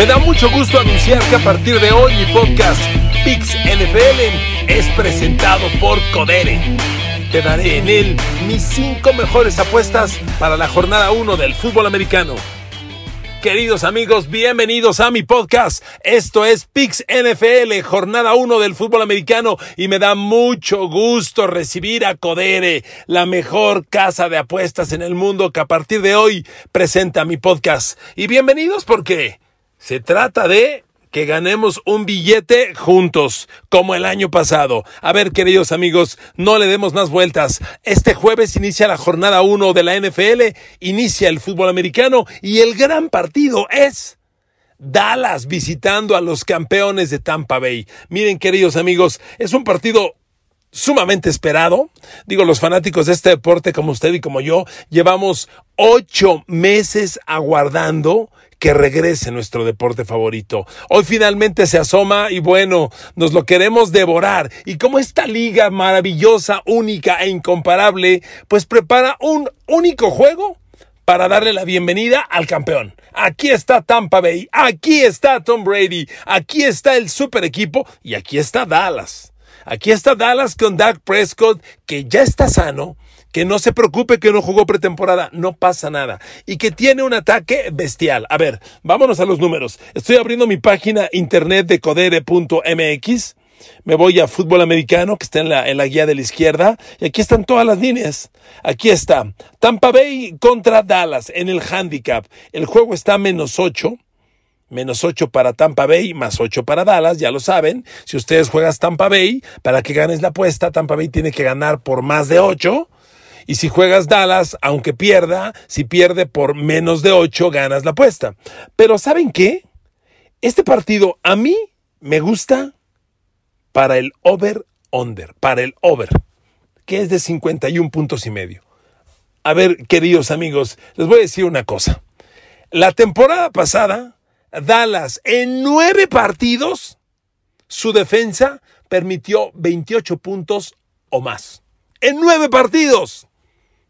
Me da mucho gusto anunciar que a partir de hoy mi podcast Pix NFL es presentado por Codere. Te daré en él mis cinco mejores apuestas para la jornada 1 del fútbol americano. Queridos amigos, bienvenidos a mi podcast. Esto es Pix NFL, jornada 1 del fútbol americano y me da mucho gusto recibir a Codere, la mejor casa de apuestas en el mundo que a partir de hoy presenta mi podcast. Y bienvenidos porque se trata de que ganemos un billete juntos, como el año pasado. A ver, queridos amigos, no le demos más vueltas. Este jueves inicia la jornada 1 de la NFL, inicia el fútbol americano y el gran partido es... Dallas visitando a los campeones de Tampa Bay. Miren, queridos amigos, es un partido sumamente esperado. Digo, los fanáticos de este deporte, como usted y como yo, llevamos ocho meses aguardando que regrese nuestro deporte favorito. Hoy finalmente se asoma y bueno, nos lo queremos devorar. Y como esta liga maravillosa, única e incomparable, pues prepara un único juego para darle la bienvenida al campeón. Aquí está Tampa Bay, aquí está Tom Brady, aquí está el super equipo y aquí está Dallas. Aquí está Dallas con Dak Prescott, que ya está sano, que no se preocupe que no jugó pretemporada, no pasa nada. Y que tiene un ataque bestial. A ver, vámonos a los números. Estoy abriendo mi página internet de codere.mx. Me voy a fútbol americano, que está en la, en la guía de la izquierda, y aquí están todas las líneas. Aquí está. Tampa Bay contra Dallas en el handicap. El juego está menos 8 menos 8 para Tampa Bay, más 8 para Dallas, ya lo saben. Si ustedes juegan Tampa Bay, para que ganes la apuesta, Tampa Bay tiene que ganar por más de 8. Y si juegas Dallas, aunque pierda, si pierde por menos de 8, ganas la apuesta. Pero ¿saben qué? Este partido a mí me gusta para el over-under, para el over, que es de 51 puntos y medio. A ver, queridos amigos, les voy a decir una cosa. La temporada pasada, Dallas en nueve partidos, su defensa permitió 28 puntos o más. En nueve partidos.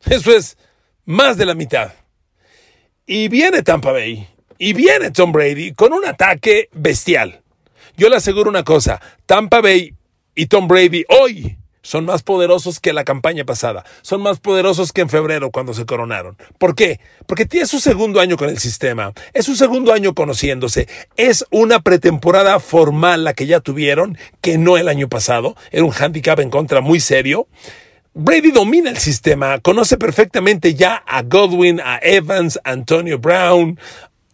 Eso es más de la mitad. Y viene Tampa Bay, y viene Tom Brady con un ataque bestial. Yo le aseguro una cosa, Tampa Bay y Tom Brady hoy son más poderosos que la campaña pasada, son más poderosos que en febrero cuando se coronaron. ¿Por qué? Porque tiene su segundo año con el sistema, es su segundo año conociéndose, es una pretemporada formal la que ya tuvieron, que no el año pasado, era un handicap en contra muy serio. Brady domina el sistema, conoce perfectamente ya a Godwin, a Evans, a Antonio Brown,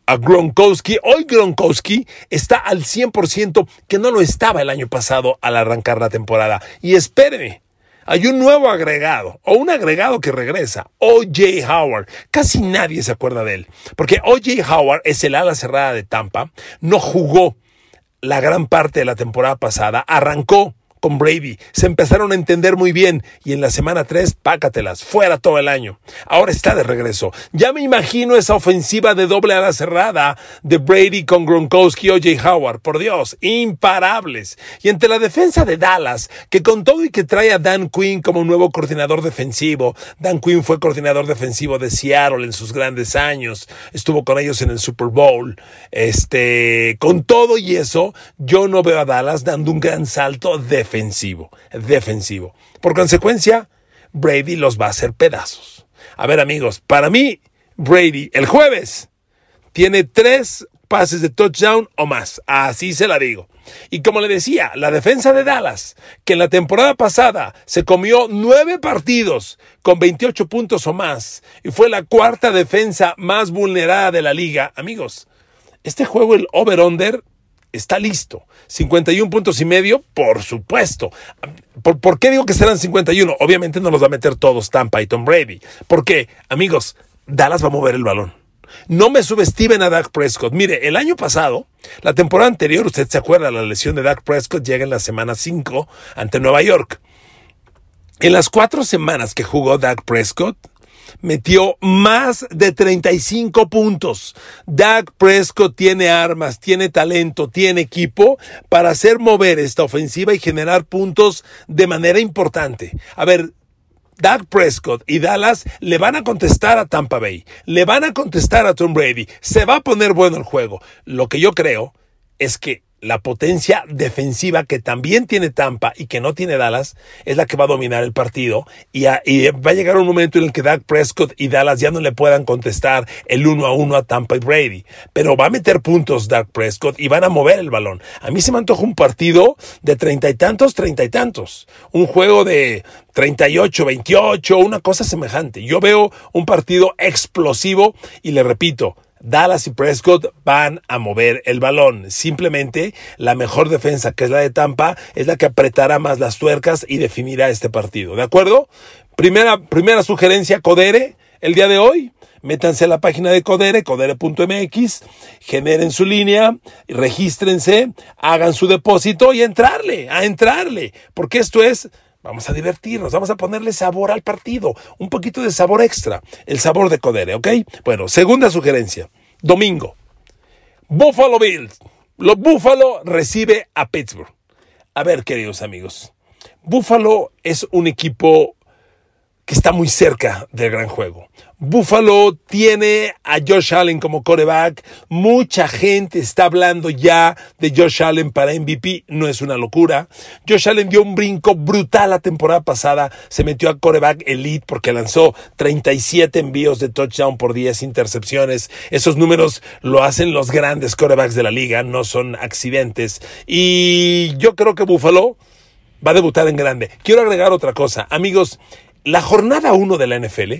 a Gronkowski. Hoy Gronkowski está al 100% que no lo estaba el año pasado al arrancar la temporada. Y espéreme, hay un nuevo agregado, o un agregado que regresa, O.J. Howard. Casi nadie se acuerda de él, porque O.J. Howard es el ala cerrada de Tampa, no jugó la gran parte de la temporada pasada, arrancó con Brady. Se empezaron a entender muy bien y en la semana 3, pácatelas, fuera todo el año. Ahora está de regreso. Ya me imagino esa ofensiva de doble ala cerrada de Brady con Gronkowski o Jay Howard. Por Dios, imparables. Y entre la defensa de Dallas, que con todo y que trae a Dan Quinn como nuevo coordinador defensivo, Dan Quinn fue coordinador defensivo de Seattle en sus grandes años, estuvo con ellos en el Super Bowl. Este, con todo y eso, yo no veo a Dallas dando un gran salto de defensivo, defensivo. Por consecuencia, Brady los va a hacer pedazos. A ver amigos, para mí, Brady el jueves tiene tres pases de touchdown o más. Así se la digo. Y como le decía, la defensa de Dallas, que en la temporada pasada se comió nueve partidos con 28 puntos o más y fue la cuarta defensa más vulnerada de la liga, amigos, este juego, el over-under, está listo. 51 puntos y medio, por supuesto. ¿Por, qué digo que serán 51? Obviamente no los va a meter todos Tampa y Tom Brady. Porque, amigos, Dallas va a mover el balón. No me subestimen a Dak Prescott. Mire, el año pasado, la temporada anterior, usted se acuerda, la lesión de Dak Prescott llega en la semana 5 ante Nueva York. En las cuatro semanas que jugó Dak Prescott, metió más de 35 puntos. Dak Prescott tiene armas, tiene talento, tiene equipo para hacer mover esta ofensiva y generar puntos de manera importante. A ver, Dak Prescott y Dallas le van a contestar a Tampa Bay, le van a contestar a Tom Brady, se va a poner bueno el juego. Lo que yo creo es que la potencia defensiva que también tiene Tampa y que no tiene Dallas es la que va a dominar el partido y, va a llegar un momento en el que Dak Prescott y Dallas ya no le puedan contestar el uno a uno a Tampa y Brady, pero va a meter puntos Dak Prescott y van a mover el balón. A mí se me antoja un partido de treinta y tantos, treinta y tantos, un juego de 38, 28, una cosa semejante. Yo veo un partido explosivo y le repito, Dallas y Prescott van a mover el balón. Simplemente la mejor defensa, que es la de Tampa, es la que apretará más las tuercas y definirá este partido. ¿De acuerdo? Primera, primera sugerencia, Codere, el día de hoy. Métanse a la página de Codere, codere.mx, generen su línea, regístrense, hagan su depósito y entrarle, a entrarle, porque esto es Vamos a divertirnos, vamos a ponerle sabor al partido, un poquito de sabor extra, el sabor de Codere, ¿ok? Bueno, segunda sugerencia, domingo, Buffalo Bills. Los Buffalo recibe a Pittsburgh. A ver, queridos amigos, Buffalo es un equipo que está muy cerca del gran juego. Buffalo tiene a Josh Allen como coreback. Mucha gente está hablando ya de Josh Allen para MVP. No es una locura. Josh Allen dio un brinco brutal la temporada pasada. Se metió a coreback elite porque lanzó 37 envíos de touchdown por 10 intercepciones. Esos números lo hacen los grandes corebacks de la liga. No son accidentes. Y yo creo que Buffalo va a debutar en grande. Quiero agregar otra cosa. Amigos, la jornada 1 de la NFL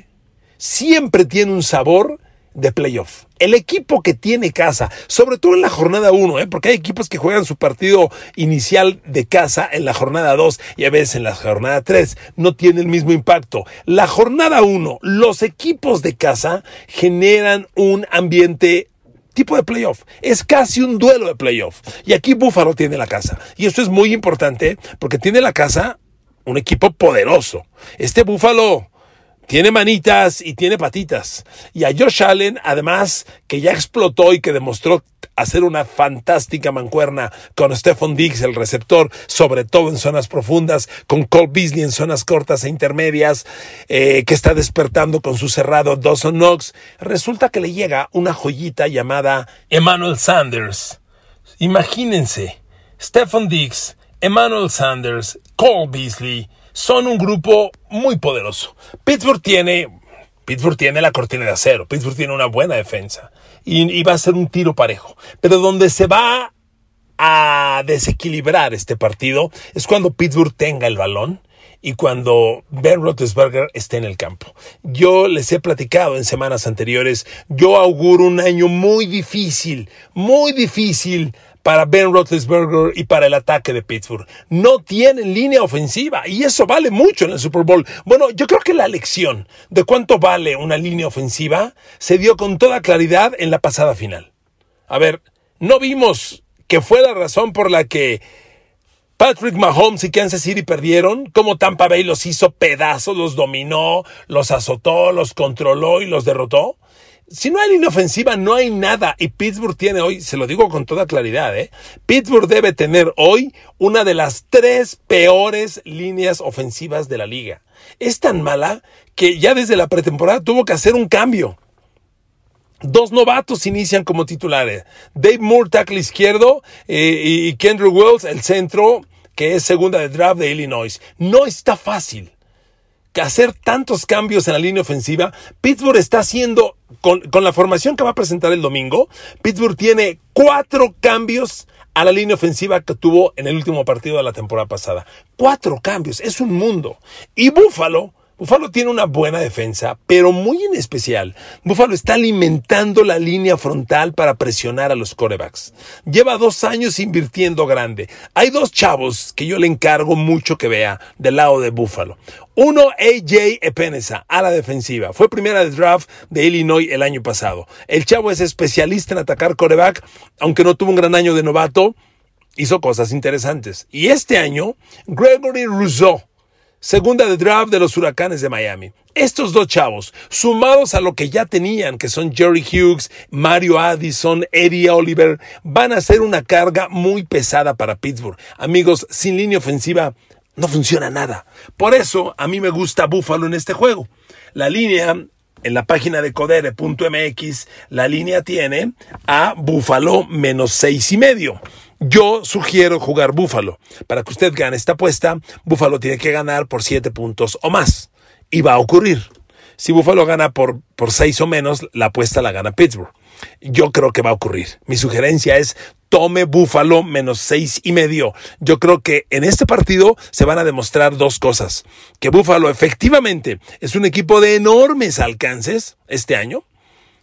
siempre tiene un sabor de playoff. El equipo que tiene casa, sobre todo en la jornada 1, ¿eh? porque hay equipos que juegan su partido inicial de casa en la jornada 2 y a veces en la jornada 3, no tiene el mismo impacto. La jornada 1, los equipos de casa generan un ambiente tipo de playoff. Es casi un duelo de playoff. Y aquí Búfalo tiene la casa. Y esto es muy importante porque tiene la casa un equipo poderoso. Este Búfalo tiene manitas y tiene patitas. Y a Josh Allen, además, que ya explotó y que demostró hacer una fantástica mancuerna con Stephon Diggs, el receptor, sobre todo en zonas profundas, con Cole Beasley en zonas cortas e intermedias, eh, que está despertando con su cerrado Dawson Knox. Resulta que le llega una joyita llamada Emmanuel Sanders. Imagínense, Stephon Diggs, Emmanuel Sanders, Cole Beasley, son un grupo muy poderoso. Pittsburgh tiene, Pittsburgh tiene la cortina de acero, Pittsburgh tiene una buena defensa y, va a ser un tiro parejo. Pero donde se va a desequilibrar este partido es cuando Pittsburgh tenga el balón y cuando Ben Roethlisberger esté en el campo. Yo les he platicado en semanas anteriores, yo auguro un año muy difícil, muy difícil para Ben Roethlisberger y para el ataque de Pittsburgh. No tienen línea ofensiva y eso vale mucho en el Super Bowl. Bueno, yo creo que la lección de cuánto vale una línea ofensiva se dio con toda claridad en la pasada final. A ver, no vimos que fue la razón por la que Patrick Mahomes y Kansas City perdieron, como Tampa Bay los hizo pedazos, los dominó, los azotó, los controló y los derrotó. Si no hay línea ofensiva, no hay nada. Y Pittsburgh tiene hoy, se lo digo con toda claridad, ¿eh? Pittsburgh debe tener hoy una de las tres peores líneas ofensivas de la liga. Es tan mala que ya desde la pretemporada tuvo que hacer un cambio. Dos novatos inician como titulares. Dave Moore, tackle izquierdo, eh, y Kendrick Wells, el centro, que es segunda de draft de Illinois. No está fácil hacer tantos cambios en la línea ofensiva. Pittsburgh está haciendo, con, con, la formación que va a presentar el domingo, Pittsburgh tiene cuatro cambios a la línea ofensiva que tuvo en el último partido de la temporada pasada. Cuatro cambios, es un mundo. Y Buffalo Buffalo tiene una buena defensa, pero muy en especial, Buffalo está alimentando la línea frontal para presionar a los corebacks. Lleva dos años invirtiendo grande. Hay dos chavos que yo le encargo mucho que vea del lado de Buffalo. Uno, AJ Epenesa, a la defensiva. Fue primera de draft de Illinois el año pasado. El chavo es especialista en atacar coreback, aunque no tuvo un gran año de novato, hizo cosas interesantes. Y este año, Gregory Rousseau, segunda de draft de los Huracanes de Miami. Estos dos chavos, sumados a lo que ya tenían, que son Jerry Hughes, Mario Addison, Eddie Oliver, van a ser una carga muy pesada para Pittsburgh. Amigos, sin línea ofensiva, No funciona nada. Por eso a mí me gusta Buffalo en este juego. La línea en la página de codere.mx, la línea tiene a Buffalo menos seis y medio. Yo sugiero jugar Buffalo. Para que usted gane esta apuesta, Buffalo tiene que ganar por siete puntos o más. Y va a ocurrir. Si Buffalo gana por, por seis o menos, la apuesta la gana Pittsburgh. Yo creo que va a ocurrir. Mi sugerencia es tome Búfalo menos seis y medio. Yo creo que en este partido se van a demostrar dos cosas. Que Búfalo efectivamente es un equipo de enormes alcances este año.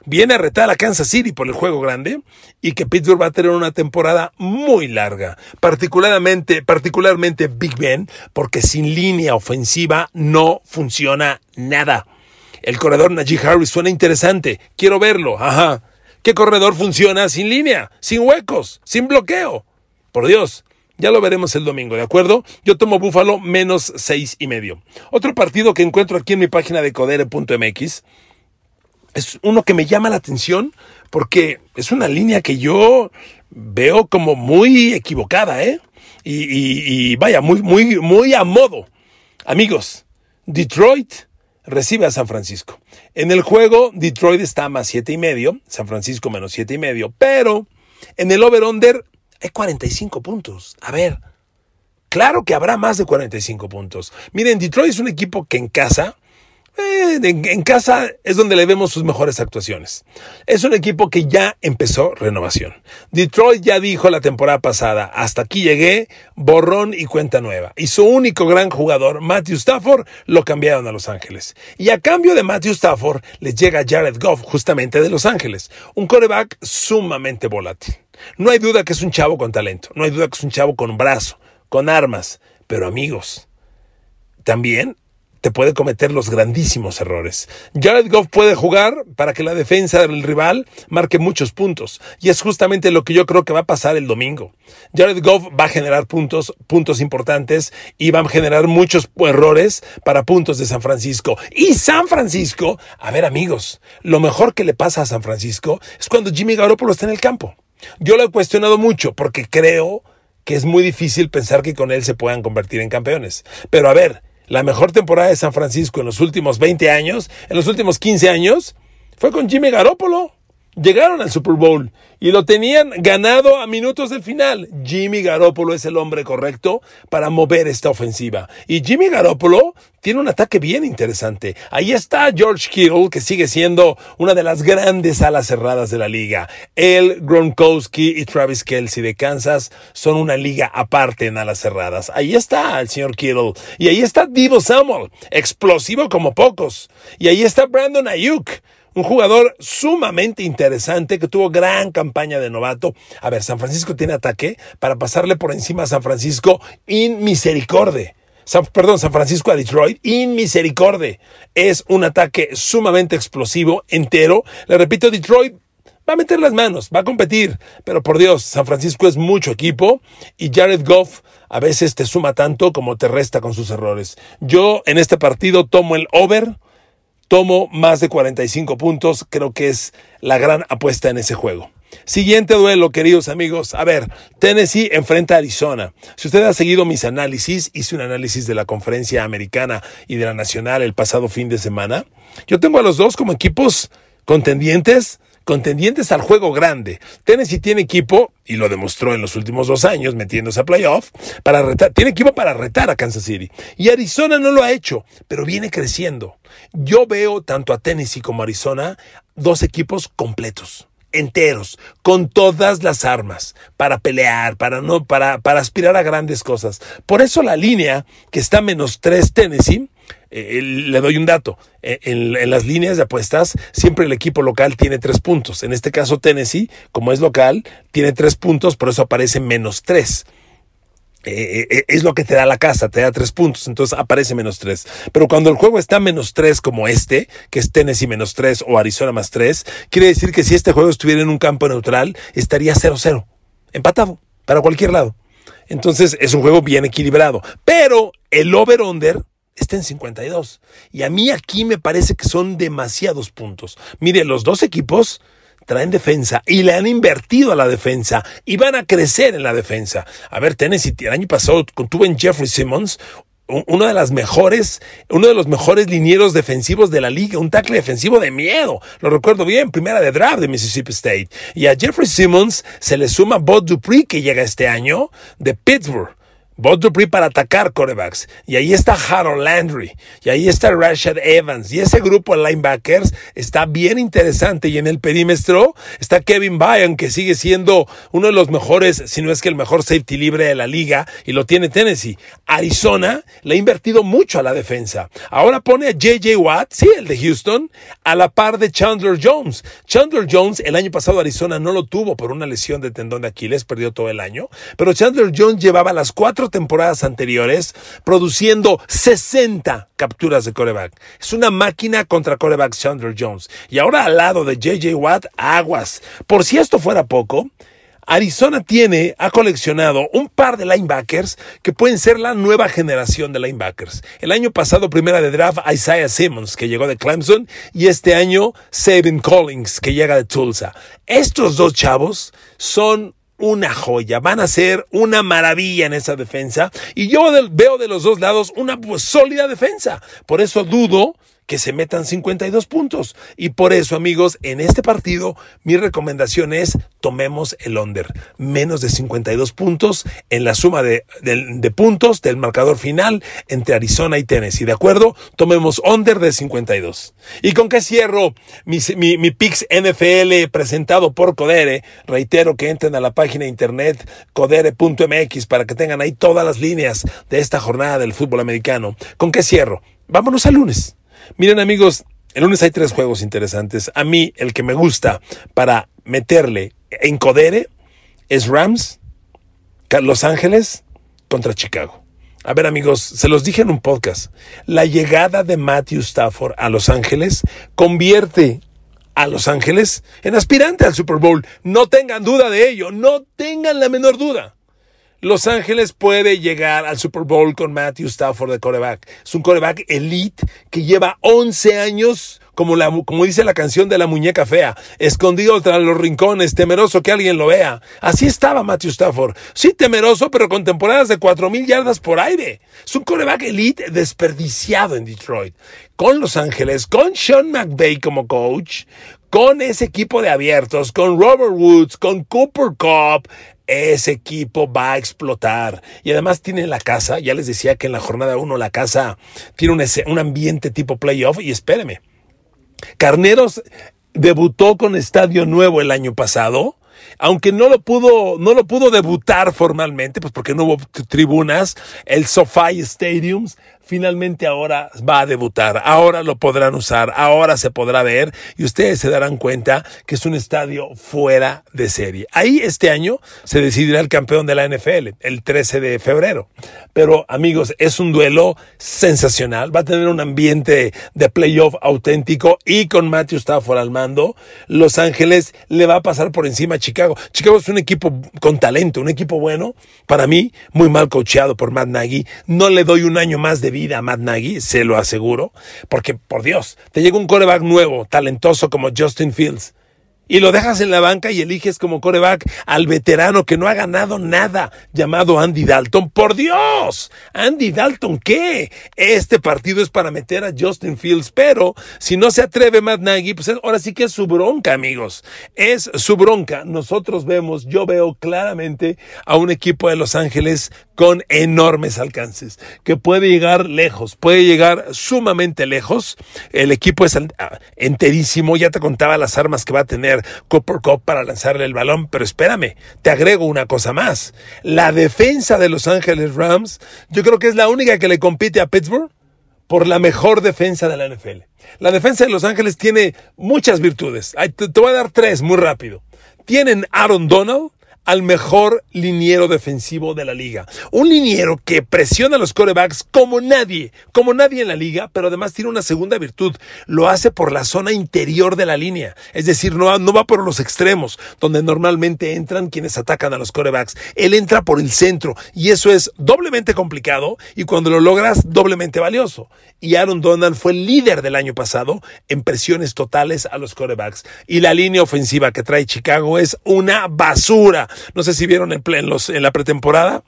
Viene a retar a Kansas City por el juego grande y que Pittsburgh va a tener una temporada muy larga, particularmente, particularmente Big Ben, porque sin línea ofensiva no funciona nada. El corredor Najee Harris suena interesante, quiero verlo, ajá. ¿Qué corredor funciona sin línea, sin huecos, sin bloqueo? Por Dios, ya lo veremos el domingo, ¿de acuerdo? Yo tomo Búfalo menos seis y medio. Otro partido que encuentro aquí en mi página de codere.mx es uno que me llama la atención porque es una línea que yo veo como muy equivocada, ¿eh? Y, y vaya, muy, muy, muy a modo. Amigos, Detroit recibe a San Francisco. En el juego, Detroit está más siete y medio, San Francisco menos siete y medio, pero en el over-under hay 45 puntos. A ver, claro que habrá más de 45 puntos. Miren, Detroit es un equipo que en casa eh, en, casa es donde le vemos sus mejores actuaciones. Es un equipo que ya empezó renovación. Detroit ya dijo la temporada pasada, hasta aquí llegué, borrón y cuenta nueva. Y su único gran jugador, Matthew Stafford, lo cambiaron a Los Ángeles. Y a cambio de Matthew Stafford, les llega Jared Goff, justamente de Los Ángeles. Un coreback sumamente volátil. No hay duda que es un chavo con talento. No hay duda que es un chavo con brazo, con armas. Pero amigos, también te puede cometer los grandísimos errores. Jared Goff puede jugar para que la defensa del rival marque muchos puntos. Y es justamente lo que yo creo que va a pasar el domingo. Jared Goff va a generar puntos, puntos importantes y va a generar muchos errores para puntos de San Francisco. Y San Francisco, a ver amigos, lo mejor que le pasa a San Francisco es cuando Jimmy Garoppolo está en el campo. Yo lo he cuestionado mucho porque creo que es muy difícil pensar que con él se puedan convertir en campeones. Pero a ver, la mejor temporada de San Francisco en los últimos 20 años, en los últimos 15 años, fue con Jimmy Garoppolo. Llegaron al Super Bowl y lo tenían ganado a minutos del final. Jimmy Garoppolo es el hombre correcto para mover esta ofensiva. Y Jimmy Garoppolo tiene un ataque bien interesante. Ahí está George Kittle, que sigue siendo una de las grandes alas cerradas de la liga. Él, Gronkowski y Travis Kelsey de Kansas son una liga aparte en alas cerradas. Ahí está el señor Kittle. Y ahí está Divo Samuel, explosivo como pocos. Y ahí está Brandon Ayuk un jugador sumamente interesante que tuvo gran campaña de novato. A ver, San Francisco tiene ataque para pasarle por encima a San Francisco in misericordia. perdón, San Francisco a Detroit, in misericordia. Es un ataque sumamente explosivo, entero. Le repito, Detroit va a meter las manos, va a competir, pero por Dios, San Francisco es mucho equipo y Jared Goff a veces te suma tanto como te resta con sus errores. Yo en este partido tomo el over Tomo más de 45 puntos, creo que es la gran apuesta en ese juego. Siguiente duelo, queridos amigos. A ver, Tennessee enfrenta a Arizona. Si usted ha seguido mis análisis, hice un análisis de la conferencia americana y de la nacional el pasado fin de semana. Yo tengo a los dos como equipos contendientes contendientes al juego grande. Tennessee tiene equipo, y lo demostró en los últimos dos años metiéndose a playoff, para retar, tiene equipo para retar a Kansas City. Y Arizona no lo ha hecho, pero viene creciendo. Yo veo tanto a Tennessee como a Arizona dos equipos completos enteros, con todas las armas, para pelear, para no, para, para aspirar a grandes cosas. Por eso la línea que está menos tres Tennessee eh, le doy un dato. Eh, en, las líneas de apuestas, siempre el equipo local tiene tres puntos. En este caso, Tennessee, como es local, tiene tres puntos, por eso aparece menos tres. Eh, es lo que te da la casa, te da tres puntos, entonces aparece menos tres. Pero cuando el juego está menos tres como este, que es Tennessee menos tres o Arizona más tres, quiere decir que si este juego estuviera en un campo neutral, estaría 0-0, empatado, para cualquier lado. Entonces es un juego bien equilibrado. Pero el over-under está en 52. Y a mí aquí me parece que son demasiados puntos. Mire, los dos equipos traen defensa y le han invertido a la defensa y van a crecer en la defensa. A ver, Tennessee el año pasado tuvo en Jeffrey Simmons uno de las mejores, uno de los mejores linieros defensivos de la liga, un tackle defensivo de miedo. Lo recuerdo bien, primera de draft de Mississippi State. Y a Jeffrey Simmons se le suma Bob Dupree que llega este año de Pittsburgh. Bob Dupree para atacar corebacks. Y ahí está Harold Landry. Y ahí está Rashad Evans. Y ese grupo de linebackers está bien interesante. Y en el perímetro está Kevin Byron, que sigue siendo uno de los mejores, si no es que el mejor safety libre de la liga. Y lo tiene Tennessee. Arizona le ha invertido mucho a la defensa. Ahora pone a JJ Watt, sí, el de Houston, a la par de Chandler Jones. Chandler Jones, el año pasado Arizona no lo tuvo por una lesión de tendón de Aquiles, perdió todo el año. Pero Chandler Jones llevaba las cuatro temporadas anteriores produciendo 60 capturas de coreback. Es una máquina contra coreback Chandler Jones. Y ahora al lado de JJ Watt, aguas. Por si esto fuera poco, Arizona tiene, ha coleccionado un par de linebackers que pueden ser la nueva generación de linebackers. El año pasado, primera de draft, Isaiah Simmons, que llegó de Clemson, y este año, Sabin Collins, que llega de Tulsa. Estos dos chavos son una joya, van a ser una maravilla en esa defensa y yo veo de los dos lados una pues, sólida defensa. Por eso dudo que se metan 52 puntos. Y por eso, amigos, en este partido mi recomendación es tomemos el under. Menos de 52 puntos en la suma de, puntos del marcador final entre Arizona y Tennessee. ¿De acuerdo? Tomemos under de 52. ¿Y con qué cierro mi, mi, mi Pix NFL presentado por Codere? Reitero que entren a la página de internet codere.mx para que tengan ahí todas las líneas de esta jornada del fútbol americano. ¿Con qué cierro? Vámonos al lunes. Miren amigos, el lunes hay tres juegos interesantes. A mí el que me gusta para meterle en Codere es Rams, Los Ángeles contra Chicago. A ver amigos, se los dije en un podcast. La llegada de Matthew Stafford a Los Ángeles convierte a Los Ángeles en aspirante al Super Bowl. No tengan duda de ello, no tengan la menor duda. Los Ángeles puede llegar al Super Bowl con Matthew Stafford de coreback. Es un coreback elite que lleva 11 años, como, dice la canción de la muñeca fea, escondido tras los rincones, temeroso que alguien lo vea. Así estaba Matthew Stafford. Sí, temeroso, pero con temporadas de 4.000 yardas por aire. Es un coreback elite desperdiciado en Detroit. Con Los Ángeles, con Sean McVay como coach, con ese equipo de abiertos, con Robert Woods, con Cooper Cup, ese equipo va a explotar. Y además tiene la casa, ya les decía que en la jornada 1 la casa tiene un, un ambiente tipo playoff y espéreme. Carneros debutó con estadio nuevo el año pasado aunque no lo pudo, no lo pudo debutar formalmente, pues porque no hubo tribunas, el SoFi Stadiums finalmente ahora va a debutar, ahora lo podrán usar, ahora se podrá ver y ustedes se darán cuenta que es un estadio fuera de serie. Ahí este año se decidirá el campeón de la NFL, el 13 de febrero. Pero amigos, es un duelo sensacional, va a tener un ambiente de playoff auténtico y con Matthew Stafford al mando, Los Ángeles le va a pasar por encima a Chicago. Chicago es un equipo con talento, un equipo bueno, para mí muy mal coacheado por Matt Nagy. No le doy un año más de vida a Matt Nagy, se lo aseguro, porque por Dios, te llega un coreback nuevo, talentoso como Justin Fields y lo dejas en la banca y eliges como coreback al veterano que no ha ganado nada, llamado Andy Dalton. ¡Por Dios! ¿Andy Dalton qué? Este partido es para meter a Justin Fields, pero si no se atreve Matt Nagy, pues ahora sí que es su bronca, amigos. Es su bronca. Nosotros vemos, yo veo claramente a un equipo de Los Ángeles con enormes alcances, que puede llegar lejos, puede llegar sumamente lejos. El equipo es enterísimo, ya te contaba las armas que va a tener Cooper Cup para lanzarle el balón, pero espérame, te agrego una cosa más. La defensa de Los Ángeles Rams, yo creo que es la única que le compite a Pittsburgh por la mejor defensa de la NFL. La defensa de Los Ángeles tiene muchas virtudes. Te, voy a dar tres muy rápido. Tienen Aaron Donald, al mejor liniero defensivo de la liga. Un liniero que presiona a los corebacks como nadie, como nadie en la liga, pero además tiene una segunda virtud. Lo hace por la zona interior de la línea. Es decir, no, no va por los extremos, donde normalmente entran quienes atacan a los corebacks. Él entra por el centro y eso es doblemente complicado y cuando lo logras, doblemente valioso. Y Aaron Donald fue el líder del año pasado en presiones totales a los corebacks. Y la línea ofensiva que trae Chicago es una basura. No sé si vieron en, la pretemporada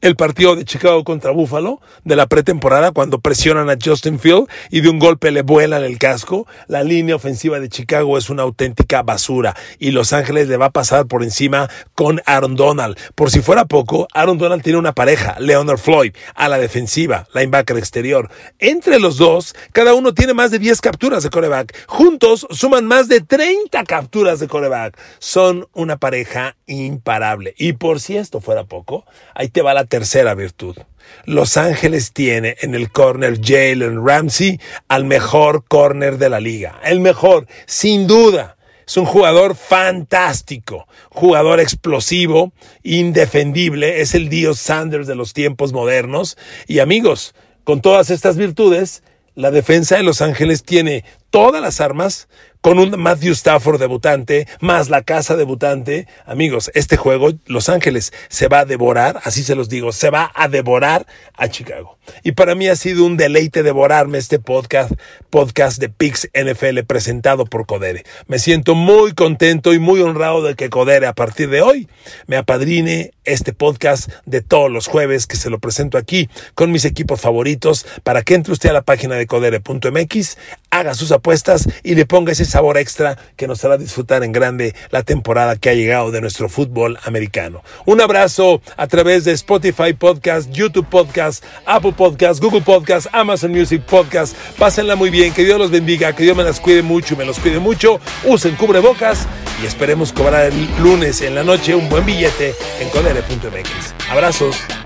el partido de Chicago contra Buffalo de la pretemporada cuando presionan a Justin Field y de un golpe le vuelan el casco. La línea ofensiva de Chicago es una auténtica basura y Los Ángeles le va a pasar por encima con Aaron Donald. Por si fuera poco, Aaron Donald tiene una pareja, Leonard Floyd, a la defensiva, linebacker exterior. Entre los dos, cada uno tiene más de 10 capturas de coreback. Juntos suman más de 30 capturas de coreback. Son una pareja imparable. Y por si esto fuera poco, ahí te va la tercera virtud. Los Ángeles tiene en el corner Jalen Ramsey al mejor corner de la liga. El mejor, sin duda. Es un jugador fantástico, jugador explosivo, indefendible, es el Dios Sanders de los tiempos modernos. Y amigos, con todas estas virtudes, la defensa de Los Ángeles tiene todas las armas con un Matthew Stafford debutante, más la casa debutante. Amigos, este juego, Los Ángeles, se va a devorar, así se los digo, se va a devorar a Chicago. Y para mí ha sido un deleite devorarme este podcast, podcast de Pix NFL presentado por Codere. Me siento muy contento y muy honrado de que Codere a partir de hoy me apadrine este podcast de todos los jueves que se lo presento aquí con mis equipos favoritos para que entre usted a la página de codere.mx, haga sus apuestas y le ponga ese sabor extra que nos hará disfrutar en grande la temporada que ha llegado de nuestro fútbol americano. Un abrazo a través de Spotify Podcast, YouTube Podcast, Apple Podcast, Google Podcast, Amazon Music Podcast. Pásenla muy bien, que Dios los bendiga, que Dios me las cuide mucho, me los cuide mucho. Usen cubrebocas y esperemos cobrar el lunes en la noche un buen billete en codere.mx. Abrazos.